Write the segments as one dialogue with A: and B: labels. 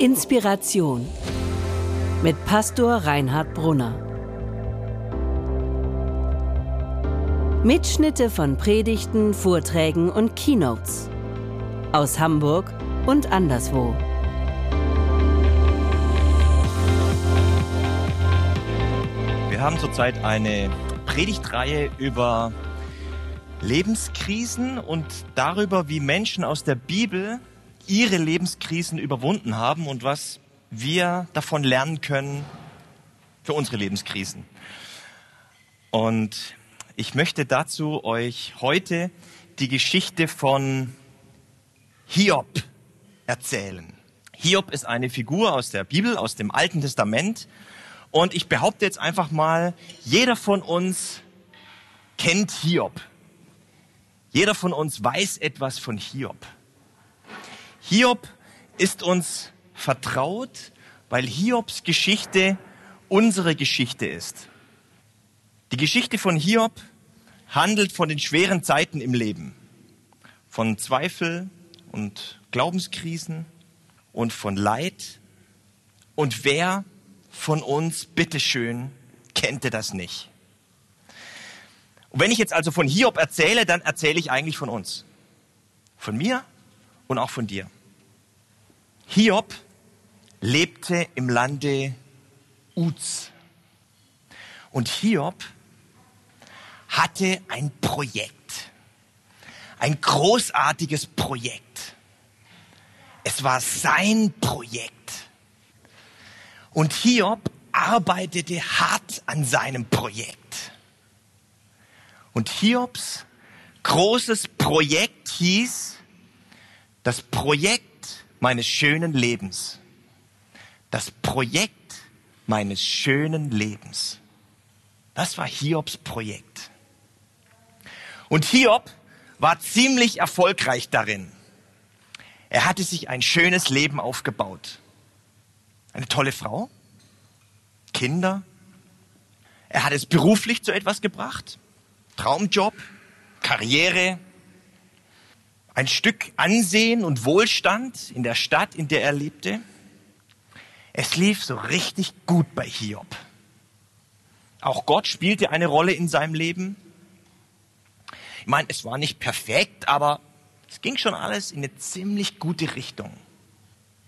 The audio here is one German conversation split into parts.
A: Inspiration mit Pastor Reinhard Brunner. Mitschnitte von Predigten, Vorträgen und Keynotes aus Hamburg und anderswo.
B: Wir haben zurzeit eine Predigtreihe über Lebenskrisen und darüber, wie Menschen aus der Bibel ihre Lebenskrisen überwunden haben und was wir davon lernen können für unsere Lebenskrisen. Und ich möchte dazu euch heute die Geschichte von Hiob erzählen. Hiob ist eine Figur aus der Bibel, aus dem Alten Testament. Und ich behaupte jetzt einfach mal, jeder von uns kennt Hiob. Jeder von uns weiß etwas von Hiob. Hiob ist uns vertraut, weil Hiobs Geschichte unsere Geschichte ist. Die Geschichte von Hiob handelt von den schweren Zeiten im Leben, von Zweifel und Glaubenskrisen und von Leid. Und wer von uns, bitteschön, kennt das nicht? Und wenn ich jetzt also von Hiob erzähle, dann erzähle ich eigentlich von uns. Von mir und auch von dir. Hiob lebte im Lande Uz. Und Hiob hatte ein Projekt. Ein großartiges Projekt. Es war sein Projekt. Und Hiob arbeitete hart an seinem Projekt. Und Hiobs großes Projekt hieß das Projekt meines schönen Lebens. Das Projekt meines schönen Lebens. Das war Hiobs Projekt. Und Hiob war ziemlich erfolgreich darin. Er hatte sich ein schönes Leben aufgebaut. Eine tolle Frau, Kinder. Er hat es beruflich zu etwas gebracht. Traumjob, Karriere, ein Stück Ansehen und Wohlstand in der Stadt, in der er lebte. Es lief so richtig gut bei Hiob. Auch Gott spielte eine Rolle in seinem Leben. Ich meine, es war nicht perfekt, aber es ging schon alles in eine ziemlich gute Richtung.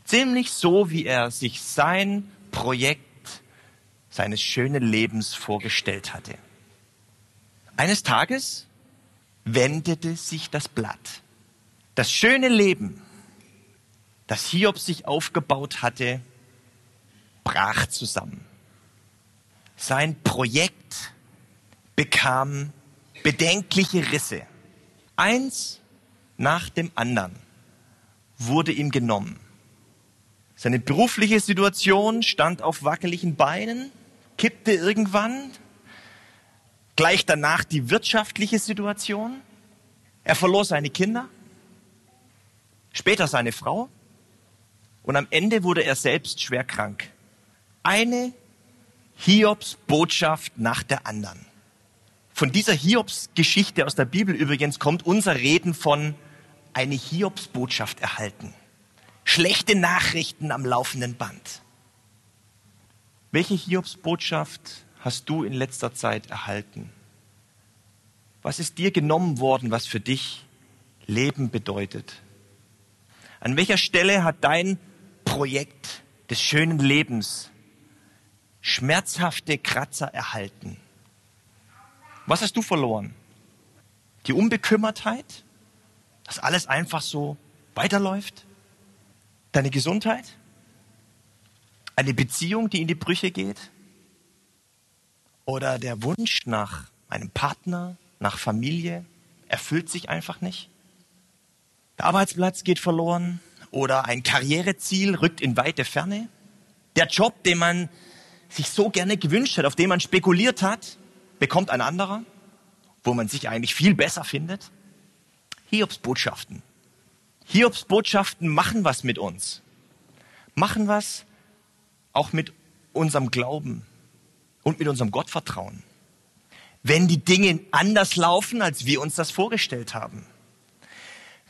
B: Ziemlich so, wie er sich sein Projekt seines schönen Lebens vorgestellt hatte. Eines Tages wendete sich das Blatt. Das schöne Leben, das Hiob sich aufgebaut hatte, brach zusammen. Sein Projekt bekam bedenkliche Risse. Eins nach dem anderen wurde ihm genommen. Seine berufliche Situation stand auf wackeligen Beinen, kippte irgendwann, Gleich danach die wirtschaftliche Situation. Er verlor seine Kinder, später seine Frau und am Ende wurde er selbst schwer krank. Eine Hiobs Botschaft nach der anderen. Von dieser Hiobs Geschichte aus der Bibel übrigens kommt unser Reden von eine Hiobs Botschaft erhalten. Schlechte Nachrichten am laufenden Band. Welche Hiobs Botschaft hast du in letzter Zeit erhalten? Was ist dir genommen worden, was für dich Leben bedeutet? An welcher Stelle hat dein Projekt des schönen Lebens schmerzhafte Kratzer erhalten? Was hast du verloren? Die Unbekümmertheit? Dass alles einfach so weiterläuft? Deine Gesundheit? Eine Beziehung, die in die Brüche geht? oder der Wunsch nach einem Partner, nach Familie erfüllt sich einfach nicht. Der Arbeitsplatz geht verloren oder ein Karriereziel rückt in weite Ferne. Der Job, den man sich so gerne gewünscht hat, auf den man spekuliert hat, bekommt ein anderer, wo man sich eigentlich viel besser findet. Hiobs Botschaften. Hiobs Botschaften machen was mit uns. Machen was auch mit unserem Glauben und mit unserem Gottvertrauen. Wenn die Dinge anders laufen, als wir uns das vorgestellt haben.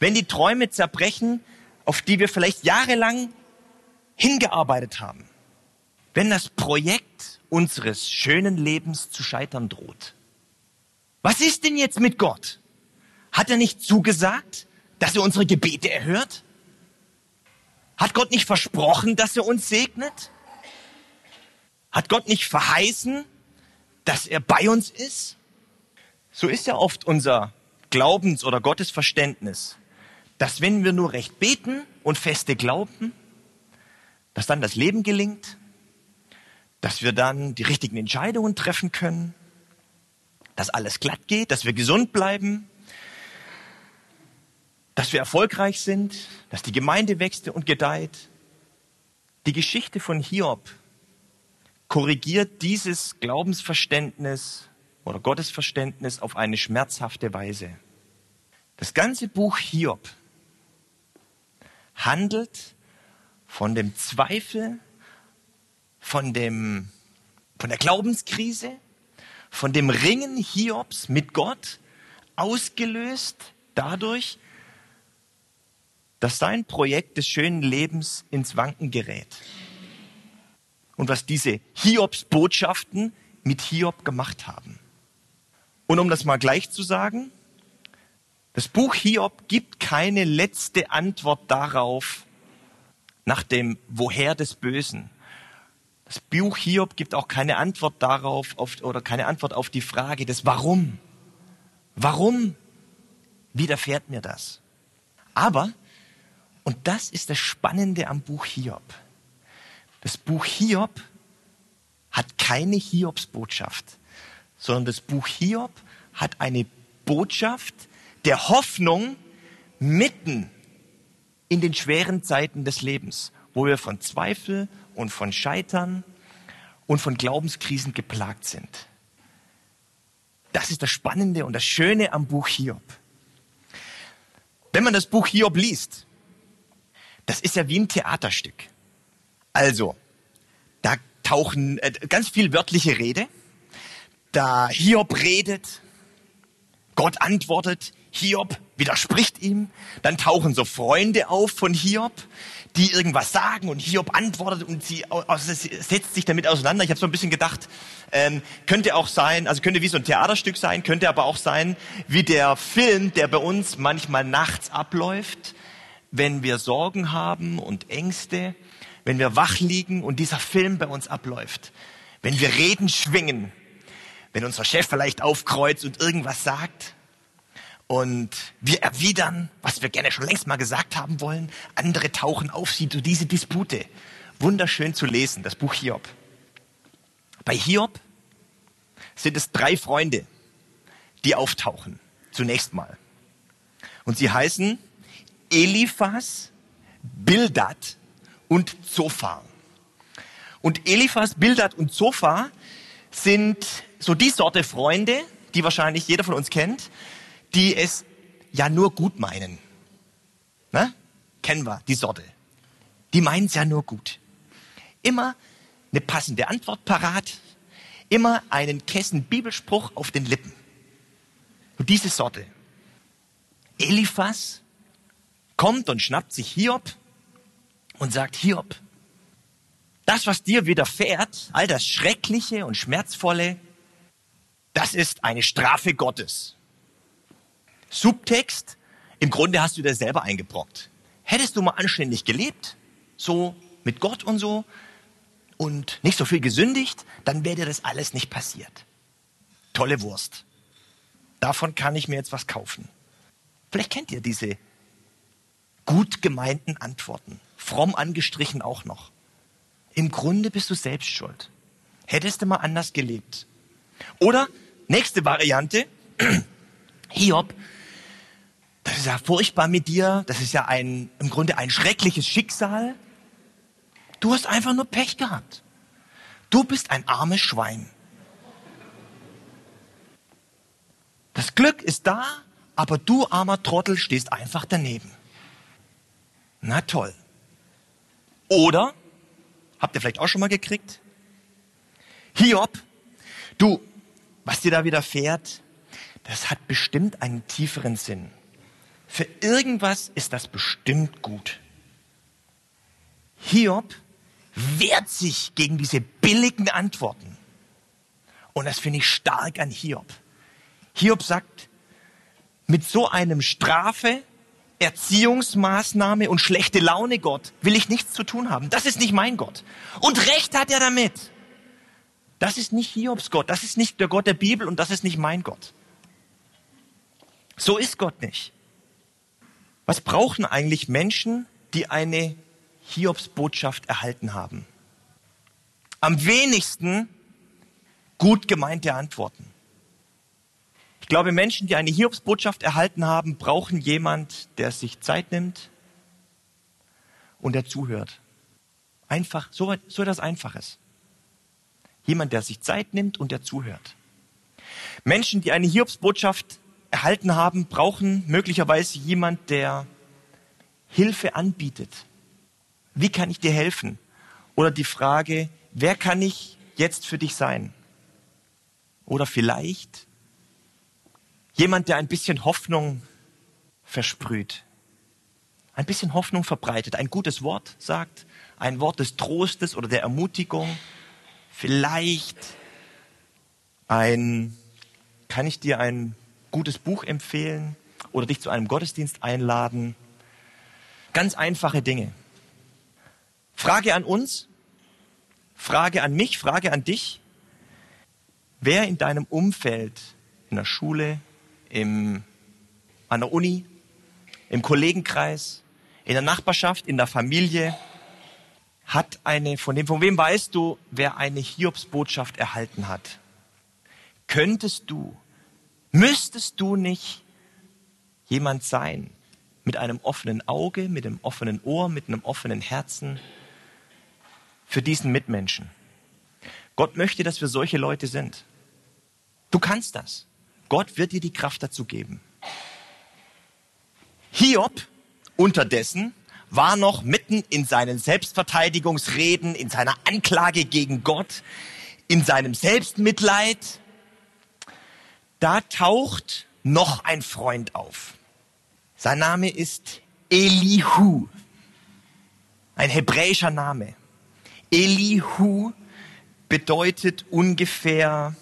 B: Wenn die Träume zerbrechen, auf die wir vielleicht jahrelang hingearbeitet haben, wenn das Projekt unseres schönen Lebens zu scheitern droht. Was ist denn jetzt mit Gott? Hat er nicht zugesagt, dass er unsere Gebete erhört? Hat Gott nicht versprochen, dass er uns segnet? Hat Gott nicht verheißen, dass er bei uns ist? So ist ja oft unser Glaubens- oder Gottesverständnis, dass wenn wir nur recht beten und feste glauben, dass dann das Leben gelingt, dass wir dann die richtigen Entscheidungen treffen können, dass alles glatt geht, dass wir gesund bleiben, dass wir erfolgreich sind, dass die Gemeinde wächst und gedeiht. Die Geschichte von Hiob korrigiert dieses Glaubensverständnis oder Gottesverständnis auf eine schmerzhafte Weise. Das ganze Buch Hiob handelt von dem Zweifel, von dem, von der Glaubenskrise, von dem Ringen Hiobs mit Gott, ausgelöst dadurch, dass sein Projekt des schönen Lebens ins Wanken gerät. Und was diese Hiobs Botschaften mit Hiob gemacht haben. Und um das mal gleich zu sagen, das Buch Hiob gibt keine letzte Antwort darauf, nach dem Woher des Bösen. Das Buch Hiob gibt auch keine Antwort darauf auf, oder keine Antwort auf die Frage des Warum. Warum widerfährt mir das? Aber, und das ist das Spannende am Buch Hiob, das Buch Hiob hat keine Hiobsbotschaft, sondern das Buch Hiob hat eine Botschaft der Hoffnung mitten in den schweren Zeiten des Lebens, wo wir von Zweifel und von Scheitern und von Glaubenskrisen geplagt sind. Das ist das Spannende und das Schöne am Buch Hiob. Wenn man das Buch Hiob liest, das ist ja wie ein Theaterstück. Also, da tauchen äh, ganz viel wörtliche Rede. Da Hiob redet, Gott antwortet, Hiob widerspricht ihm. Dann tauchen so Freunde auf von Hiob, die irgendwas sagen und Hiob antwortet und sie setzt sich damit auseinander. Ich habe so ein bisschen gedacht, ähm, könnte auch sein, also könnte wie so ein Theaterstück sein, könnte aber auch sein wie der Film, der bei uns manchmal nachts abläuft, wenn wir Sorgen haben und Ängste, wenn wir wach liegen und dieser Film bei uns abläuft, wenn wir Reden schwingen, wenn unser Chef vielleicht aufkreuzt und irgendwas sagt und wir erwidern, was wir gerne schon längst mal gesagt haben wollen. Andere tauchen auf, sie so diese Dispute. Wunderschön zu lesen, das Buch Hiob. Bei Hiob sind es drei Freunde, die auftauchen. Zunächst mal. Und sie heißen Eliphas, Bildad und Zophar. Und Eliphas, Bildad und Zophar sind so die Sorte Freunde, die wahrscheinlich jeder von uns kennt, die es ja nur gut meinen. Ne? Kennen wir die Sorte. Die meinen es ja nur gut. Immer eine passende Antwort parat, immer einen Kessen Bibelspruch auf den Lippen. Und diese Sorte. Eliphas kommt und schnappt sich Hiob und sagt, Hiob, das, was dir widerfährt, all das Schreckliche und Schmerzvolle, das ist eine Strafe Gottes. Subtext, im Grunde hast du dir selber eingebrockt. Hättest du mal anständig gelebt, so mit Gott und so, und nicht so viel gesündigt, dann wäre dir das alles nicht passiert. Tolle Wurst. Davon kann ich mir jetzt was kaufen. Vielleicht kennt ihr diese gut gemeinten Antworten. Fromm angestrichen auch noch. Im Grunde bist du selbst schuld. Hättest du mal anders gelebt. Oder nächste Variante, Hiob ist ja furchtbar mit dir, das ist ja ein, im Grunde ein schreckliches Schicksal. Du hast einfach nur Pech gehabt. Du bist ein armes Schwein. Das Glück ist da, aber du armer Trottel stehst einfach daneben. Na toll. Oder, habt ihr vielleicht auch schon mal gekriegt? Hiob, du, was dir da widerfährt, das hat bestimmt einen tieferen Sinn. Für irgendwas ist das bestimmt gut. Hiob wehrt sich gegen diese billigen Antworten. Und das finde ich stark an Hiob. Hiob sagt, mit so einem Strafe, Erziehungsmaßnahme und schlechte Laune Gott will ich nichts zu tun haben. Das ist nicht mein Gott. Und recht hat er damit. Das ist nicht Hiobs Gott, das ist nicht der Gott der Bibel und das ist nicht mein Gott. So ist Gott nicht. Was brauchen eigentlich Menschen, die eine Hiobs Botschaft erhalten haben? Am wenigsten gut gemeinte Antworten. Ich glaube, Menschen, die eine Hiobs Botschaft erhalten haben, brauchen jemand, der sich Zeit nimmt und der zuhört. Einfach, so, so etwas Einfaches. Jemand, der sich Zeit nimmt und der zuhört. Menschen, die eine Hiobsbotschaft erhalten haben, brauchen möglicherweise jemand, der Hilfe anbietet. Wie kann ich dir helfen? Oder die Frage, wer kann ich jetzt für dich sein? Oder vielleicht jemand, der ein bisschen Hoffnung versprüht, ein bisschen Hoffnung verbreitet, ein gutes Wort sagt, ein Wort des Trostes oder der Ermutigung, vielleicht ein, kann ich dir ein gutes Buch empfehlen oder dich zu einem Gottesdienst einladen? Ganz einfache Dinge. Frage an uns, Frage an mich, Frage an dich. Wer in deinem Umfeld, in der Schule, im, an der Uni, im Kollegenkreis, in der Nachbarschaft, in der Familie, hat eine, von dem, von wem weißt du, wer eine Hiobsbotschaft erhalten hat? Könntest du, müsstest du nicht jemand sein mit einem offenen Auge, mit einem offenen Ohr, mit einem offenen Herzen für diesen Mitmenschen? Gott möchte, dass wir solche Leute sind. Du kannst das. Gott wird dir die Kraft dazu geben. Hiob unterdessen war noch mitten in seinen Selbstverteidigungsreden, in seiner Anklage gegen Gott, in seinem Selbstmitleid. Da taucht noch ein Freund auf. Sein Name ist Elihu, ein hebräischer Name. Elihu bedeutet ungefähr,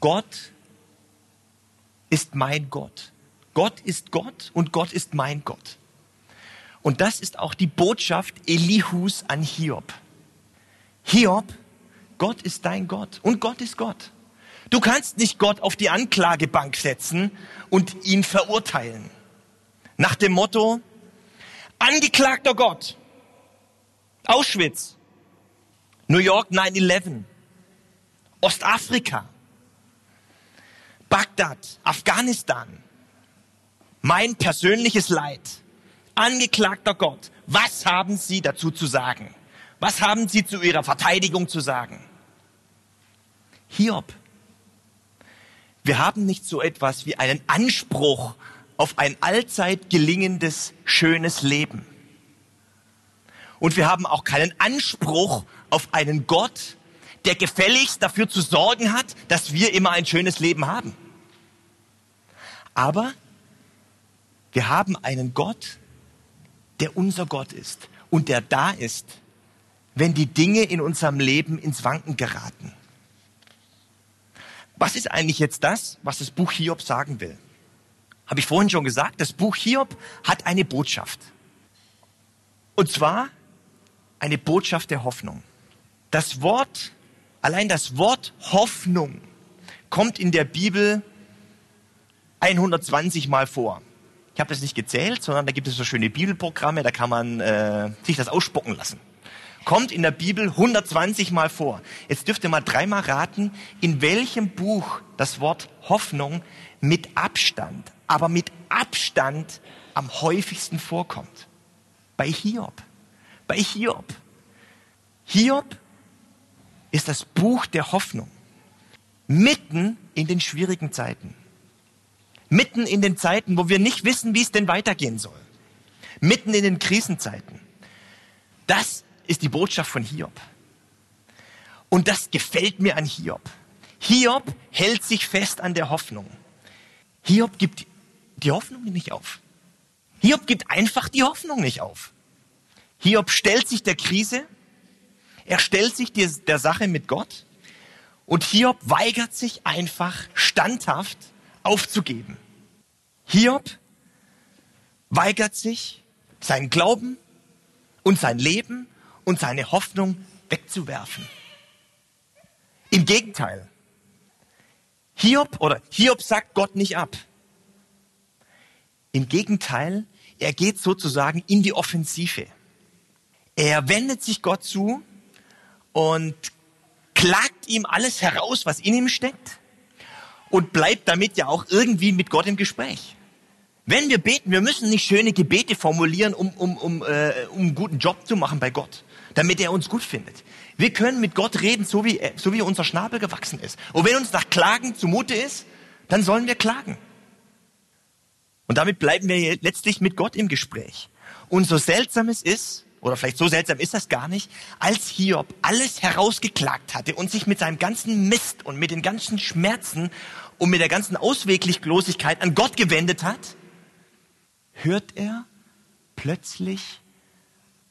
B: Gott ist mein Gott. Gott ist Gott und Gott ist mein Gott. Und das ist auch die Botschaft Elihus an Hiob. Hiob, Gott ist dein Gott und Gott ist Gott. Du kannst nicht Gott auf die Anklagebank setzen und ihn verurteilen. Nach dem Motto, angeklagter Gott, Auschwitz, New York 9-11, Ostafrika, Bagdad, Afghanistan, mein persönliches Leid angeklagter Gott, was haben Sie dazu zu sagen? Was haben Sie zu Ihrer Verteidigung zu sagen? Hiob, wir haben nicht so etwas wie einen Anspruch auf ein allzeit gelingendes, schönes Leben. Und wir haben auch keinen Anspruch auf einen Gott, der gefälligst dafür zu sorgen hat, dass wir immer ein schönes Leben haben. Aber wir haben einen Gott, der unser Gott ist und der da ist, wenn die Dinge in unserem Leben ins Wanken geraten. Was ist eigentlich jetzt das, was das Buch Hiob sagen will? Habe ich vorhin schon gesagt, das Buch Hiob hat eine Botschaft. Und zwar eine Botschaft der Hoffnung. Das Wort, allein das Wort Hoffnung kommt in der Bibel 120 Mal vor. Ich habe das nicht gezählt, sondern da gibt es so schöne Bibelprogramme, da kann man äh, sich das ausspucken lassen. Kommt in der Bibel 120 Mal vor. Jetzt dürft ihr mal dreimal raten, in welchem Buch das Wort Hoffnung mit Abstand, aber mit Abstand am häufigsten vorkommt. Bei Hiob. Bei Hiob. Hiob ist das Buch der Hoffnung. Mitten in den schwierigen Zeiten. Mitten in den Zeiten, wo wir nicht wissen, wie es denn weitergehen soll. Mitten in den Krisenzeiten. Das ist die Botschaft von Hiob. Und das gefällt mir an Hiob. Hiob hält sich fest an der Hoffnung. Hiob gibt die Hoffnung nicht auf. Hiob gibt einfach die Hoffnung nicht auf. Hiob stellt sich der Krise Er stellt sich der Sache mit Gott und Hiob weigert sich einfach standhaft aufzugeben. Hiob weigert sich, sein Glauben und sein Leben und seine Hoffnung wegzuwerfen. Im Gegenteil. Hiob oder Hiob sagt Gott nicht ab. Im Gegenteil, er geht sozusagen in die Offensive. Er wendet sich Gott zu und klagt ihm alles heraus, was in ihm steckt und bleibt damit ja auch irgendwie mit Gott im Gespräch. Wenn wir beten, wir müssen nicht schöne Gebete formulieren, um, um, um, äh, um einen guten Job zu machen bei Gott, damit er uns gut findet. Wir können mit Gott reden, so wie, so wie unser Schnabel gewachsen ist. Und wenn uns nach Klagen zumute ist, dann sollen wir klagen. Und damit bleiben wir letztlich mit Gott im Gespräch. Und so seltsam es ist, oder vielleicht so seltsam ist das gar nicht, als Hiob alles herausgeklagt hatte und sich mit seinem ganzen Mist und mit den ganzen Schmerzen und mit der ganzen Ausweglosigkeit an Gott gewendet hat, hört er plötzlich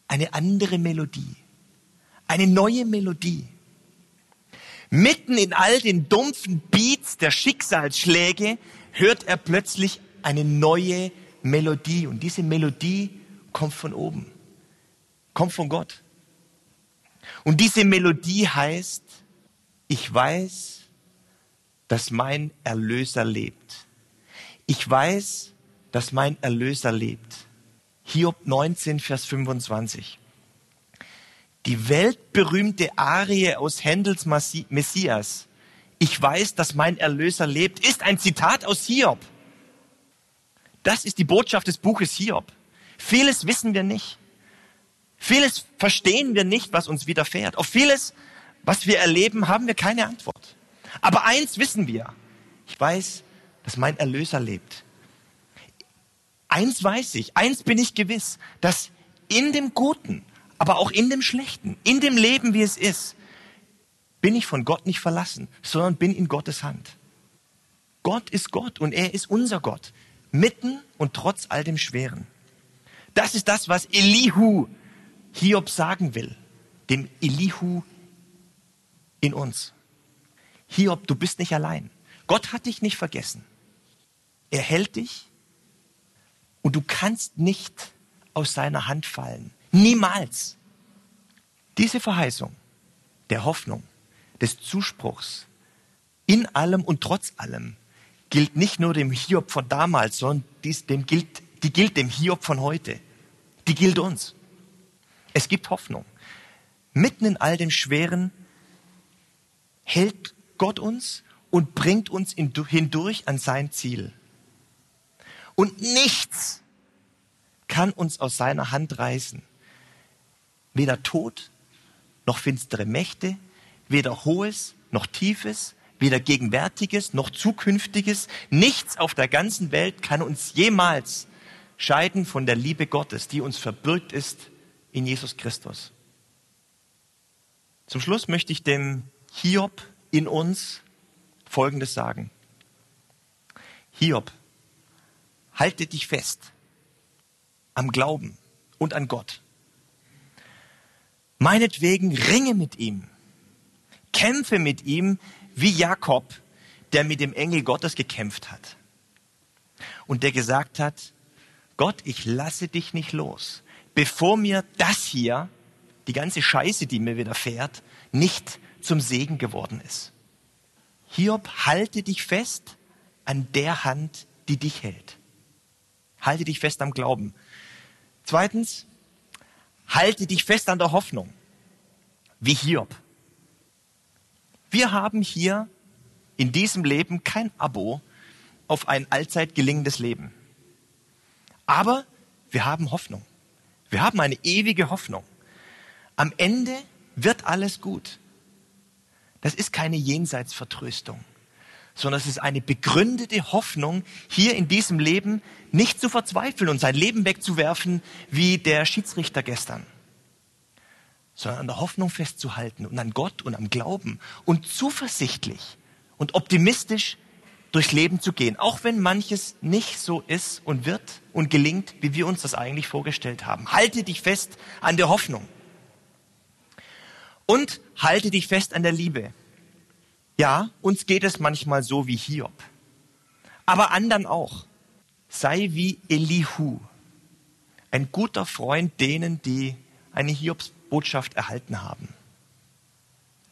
B: eine andere Melodie, eine neue Melodie. Mitten in all den dumpfen Beats der Schicksalsschläge hört er plötzlich eine neue Melodie. Und diese Melodie kommt von oben, kommt von Gott. Und diese Melodie heißt, ich weiß, dass mein Erlöser lebt. Ich weiß, dass mein Erlöser lebt. Hiob 19, Vers 25. Die weltberühmte Arie aus Händels Messias, ich weiß, dass mein Erlöser lebt, ist ein Zitat aus Hiob. Das ist die Botschaft des Buches Hiob. Vieles wissen wir nicht. Vieles verstehen wir nicht, was uns widerfährt. Auf vieles, was wir erleben, haben wir keine Antwort. Aber eins wissen wir. Ich weiß, dass mein Erlöser lebt. Eins weiß ich, eins bin ich gewiss, dass in dem Guten, aber auch in dem Schlechten, in dem Leben, wie es ist, bin ich von Gott nicht verlassen, sondern bin in Gottes Hand. Gott ist Gott und er ist unser Gott mitten und trotz all dem Schweren. Das ist das, was Elihu Hiob sagen will, dem Elihu in uns. Hiob, du bist nicht allein. Gott hat dich nicht vergessen. Er hält dich und du kannst nicht aus seiner Hand fallen. Niemals. Diese Verheißung der Hoffnung, des Zuspruchs, in allem und trotz allem, gilt nicht nur dem Hiob von damals, sondern dies, dem gilt, die gilt dem Hiob von heute. Die gilt uns. Es gibt Hoffnung. Mitten in all dem Schweren hält Gott uns und bringt uns hindurch an sein Ziel. Und nichts kann uns aus seiner Hand reißen. Weder Tod noch finstere Mächte, weder Hohes noch Tiefes, weder Gegenwärtiges noch Zukünftiges, nichts auf der ganzen Welt kann uns jemals scheiden von der Liebe Gottes, die uns verbürgt ist in Jesus Christus. Zum Schluss möchte ich dem Hiob in uns Folgendes sagen. Hiob, halte dich fest am Glauben und an Gott. Meinetwegen ringe mit ihm, kämpfe mit ihm, wie Jakob, der mit dem Engel Gottes gekämpft hat und der gesagt hat, Gott, ich lasse dich nicht los, bevor mir das hier, die ganze Scheiße, die mir widerfährt, nicht zum Segen geworden ist. Hiob, halte dich fest an der Hand, die dich hält. Halte dich fest am Glauben. Zweitens, halte dich fest an der Hoffnung, wie Hiob. Wir haben hier in diesem Leben kein Abo auf ein allzeit gelingendes Leben. Aber wir haben Hoffnung. Wir haben eine ewige Hoffnung. Am Ende wird alles gut. Das ist keine Jenseitsvertröstung, sondern es ist eine begründete Hoffnung, hier in diesem Leben nicht zu verzweifeln und sein Leben wegzuwerfen wie der Schiedsrichter gestern sondern an der Hoffnung festzuhalten und an Gott und am Glauben und zuversichtlich und optimistisch durchs Leben zu gehen, auch wenn manches nicht so ist und wird und gelingt, wie wir uns das eigentlich vorgestellt haben. Halte dich fest an der Hoffnung. Und halte dich fest an der Liebe. Ja, uns geht es manchmal so wie Hiob. Aber anderen auch. Sei wie Elihu. Ein guter Freund denen, die eine Hiobsbotschaft erhalten haben.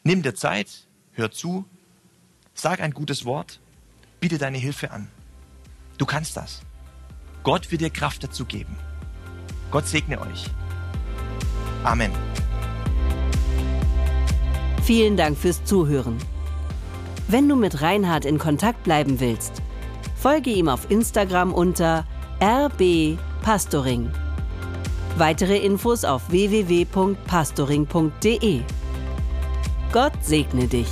B: Nimm dir Zeit, hör zu, sag ein gutes Wort, biete deine Hilfe an. Du kannst das. Gott wird dir Kraft dazu geben. Gott segne euch. Amen.
A: Vielen Dank fürs Zuhören. Wenn du mit Reinhard in Kontakt bleiben willst, folge ihm auf Instagram unter rbpastoring. Weitere Infos auf www.pastoring.de. Gott segne dich.